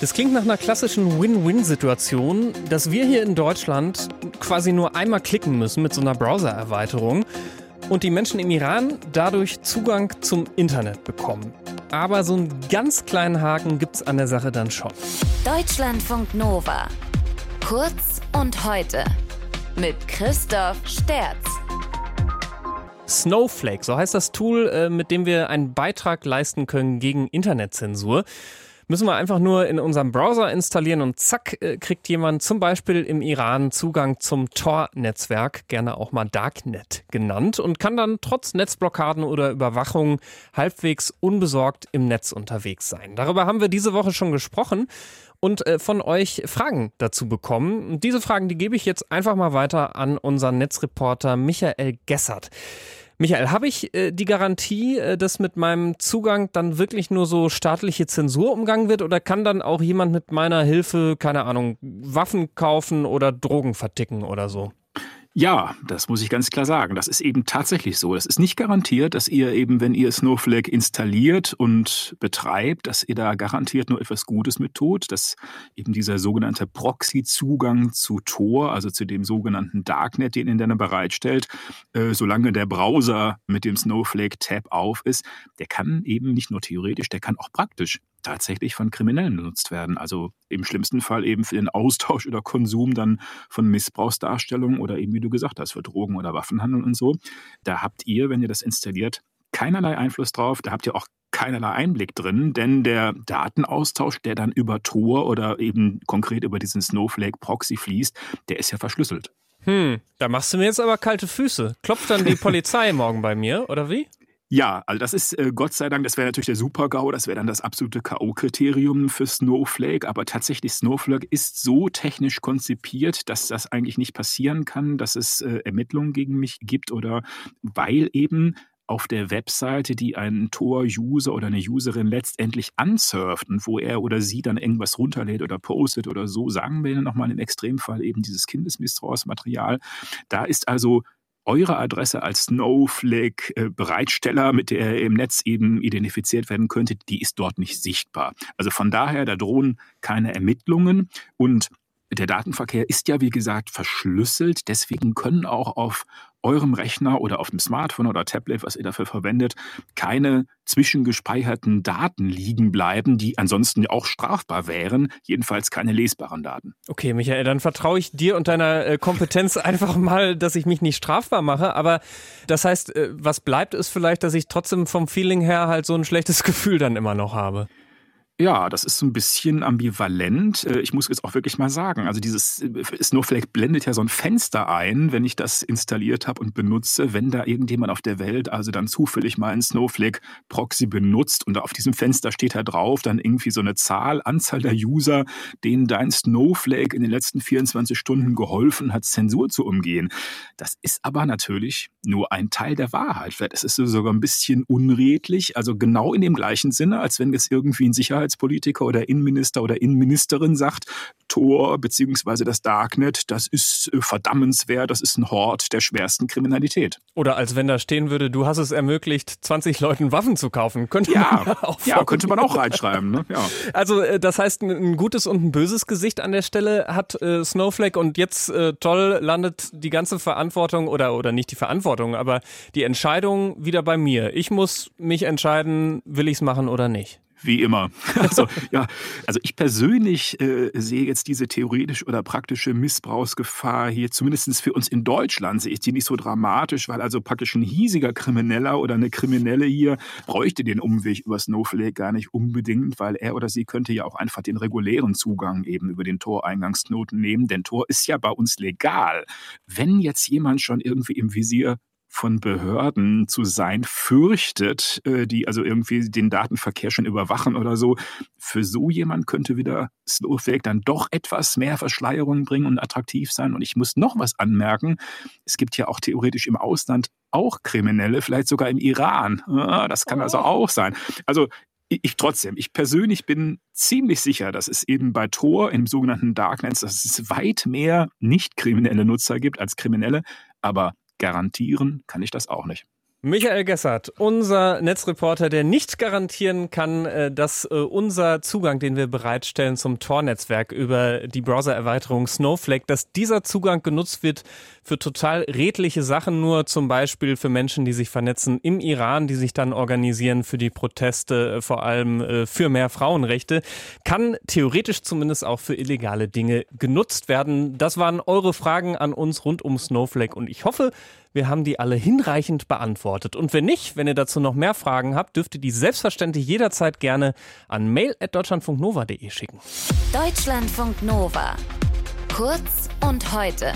Das klingt nach einer klassischen Win-Win-Situation, dass wir hier in Deutschland quasi nur einmal klicken müssen mit so einer Browser-Erweiterung und die Menschen im Iran dadurch Zugang zum Internet bekommen. Aber so einen ganz kleinen Haken gibt's an der Sache dann schon. Deutschlandfunk Nova. Kurz und heute. Mit Christoph Sterz. Snowflake, so heißt das Tool, äh, mit dem wir einen Beitrag leisten können gegen Internetzensur. Müssen wir einfach nur in unserem Browser installieren und zack, äh, kriegt jemand zum Beispiel im Iran Zugang zum Tor-Netzwerk, gerne auch mal Darknet genannt, und kann dann trotz Netzblockaden oder Überwachung halbwegs unbesorgt im Netz unterwegs sein. Darüber haben wir diese Woche schon gesprochen und äh, von euch Fragen dazu bekommen. Und diese Fragen, die gebe ich jetzt einfach mal weiter an unseren Netzreporter Michael Gessert. Michael, habe ich äh, die Garantie, äh, dass mit meinem Zugang dann wirklich nur so staatliche Zensur umgangen wird oder kann dann auch jemand mit meiner Hilfe, keine Ahnung, Waffen kaufen oder Drogen verticken oder so? Ja, das muss ich ganz klar sagen. Das ist eben tatsächlich so. Das ist nicht garantiert, dass ihr eben, wenn ihr Snowflake installiert und betreibt, dass ihr da garantiert nur etwas Gutes mit tut, dass eben dieser sogenannte Proxy-Zugang zu Tor, also zu dem sogenannten Darknet, den ihr dann bereitstellt, äh, solange der Browser mit dem Snowflake-Tab auf ist, der kann eben nicht nur theoretisch, der kann auch praktisch tatsächlich von Kriminellen benutzt werden. Also im schlimmsten Fall eben für den Austausch oder Konsum dann von Missbrauchsdarstellungen oder eben, wie du gesagt hast, für Drogen- oder Waffenhandel und so. Da habt ihr, wenn ihr das installiert, keinerlei Einfluss drauf. Da habt ihr auch keinerlei Einblick drin, denn der Datenaustausch, der dann über Tor oder eben konkret über diesen Snowflake Proxy fließt, der ist ja verschlüsselt. Hm, da machst du mir jetzt aber kalte Füße. Klopft dann die Polizei morgen bei mir, oder wie? Ja, also das ist äh, Gott sei Dank, das wäre natürlich der Super-GAU, das wäre dann das absolute K.O.-Kriterium für Snowflake, aber tatsächlich Snowflake ist so technisch konzipiert, dass das eigentlich nicht passieren kann, dass es äh, Ermittlungen gegen mich gibt oder weil eben auf der Webseite, die ein Tor-User oder eine Userin letztendlich ansurft und wo er oder sie dann irgendwas runterlädt oder postet oder so, sagen wir nochmal im Extremfall eben dieses Kindesmissbrauchsmaterial. Da ist also eure Adresse als Snowflake-Bereitsteller, mit der ihr im Netz eben identifiziert werden könnte, die ist dort nicht sichtbar. Also von daher, da drohen keine Ermittlungen und der Datenverkehr ist ja, wie gesagt, verschlüsselt. Deswegen können auch auf eurem Rechner oder auf dem Smartphone oder Tablet, was ihr dafür verwendet, keine zwischengespeicherten Daten liegen bleiben, die ansonsten auch strafbar wären, jedenfalls keine lesbaren Daten. Okay, Michael, dann vertraue ich dir und deiner äh, Kompetenz einfach mal, dass ich mich nicht strafbar mache. Aber das heißt, äh, was bleibt, ist vielleicht, dass ich trotzdem vom Feeling her halt so ein schlechtes Gefühl dann immer noch habe. Ja, das ist so ein bisschen ambivalent. Äh, ich muss jetzt auch wirklich mal sagen, also dieses äh, Snowflake blendet ja so ein Fenster ein, wenn ich das installiert habe und benutze, wenn da irgendjemand auf der Welt also dann zufällig mal ein Snowflake Proxy benutzt und auf diesem Fenster steht da drauf dann irgendwie so eine Zahl, Anzahl der User, denen dein Snowflake in den letzten 24 Stunden geholfen hat, Zensur zu umgehen. Das ist aber natürlich nur ein Teil der Wahrheit. Vielleicht ist es sogar ein bisschen unredlich, also genau in dem gleichen Sinne, als wenn es irgendwie ein Sicherheit Sicherheitspolitiker oder Innenminister oder Innenministerin sagt, Tor bzw. das Darknet, das ist äh, verdammenswert, das ist ein Hort der schwersten Kriminalität. Oder als wenn da stehen würde, du hast es ermöglicht, 20 Leuten Waffen zu kaufen. Könnte ja, man auch ja, könnte man auch reinschreiben. Ne? Ja. Also äh, das heißt, ein gutes und ein böses Gesicht an der Stelle hat äh, Snowflake und jetzt äh, toll landet die ganze Verantwortung oder, oder nicht die Verantwortung, aber die Entscheidung wieder bei mir. Ich muss mich entscheiden, will ich es machen oder nicht. Wie immer. Also, ja, also ich persönlich äh, sehe jetzt diese theoretische oder praktische Missbrauchsgefahr hier, zumindest für uns in Deutschland, sehe ich die nicht so dramatisch, weil also praktisch ein hiesiger Krimineller oder eine Kriminelle hier bräuchte den Umweg über Snowflake gar nicht unbedingt, weil er oder sie könnte ja auch einfach den regulären Zugang eben über den Toreingangsknoten nehmen, denn Tor ist ja bei uns legal. Wenn jetzt jemand schon irgendwie im Visier von Behörden zu sein fürchtet, äh, die also irgendwie den Datenverkehr schon überwachen oder so. Für so jemand könnte wieder Snowflake dann doch etwas mehr Verschleierung bringen und attraktiv sein. Und ich muss noch was anmerken. Es gibt ja auch theoretisch im Ausland auch Kriminelle, vielleicht sogar im Iran. Das kann also oh. auch sein. Also ich trotzdem, ich persönlich bin ziemlich sicher, dass es eben bei Tor im sogenannten Darknet, dass es weit mehr nicht kriminelle Nutzer gibt als kriminelle, aber Garantieren kann ich das auch nicht. Michael Gessert, unser Netzreporter, der nicht garantieren kann, äh, dass äh, unser Zugang, den wir bereitstellen zum Tor-Netzwerk über die Browser-Erweiterung Snowflake, dass dieser Zugang genutzt wird für total redliche Sachen, nur zum Beispiel für Menschen, die sich vernetzen im Iran, die sich dann organisieren für die Proteste, äh, vor allem für mehr Frauenrechte, kann theoretisch zumindest auch für illegale Dinge genutzt werden. Das waren eure Fragen an uns rund um Snowflake und ich hoffe, wir haben die alle hinreichend beantwortet. Und wenn nicht, wenn ihr dazu noch mehr Fragen habt, dürft ihr die selbstverständlich jederzeit gerne an mail.deutschlandfunknova.de schicken. Deutschlandfunk Nova. Kurz und heute.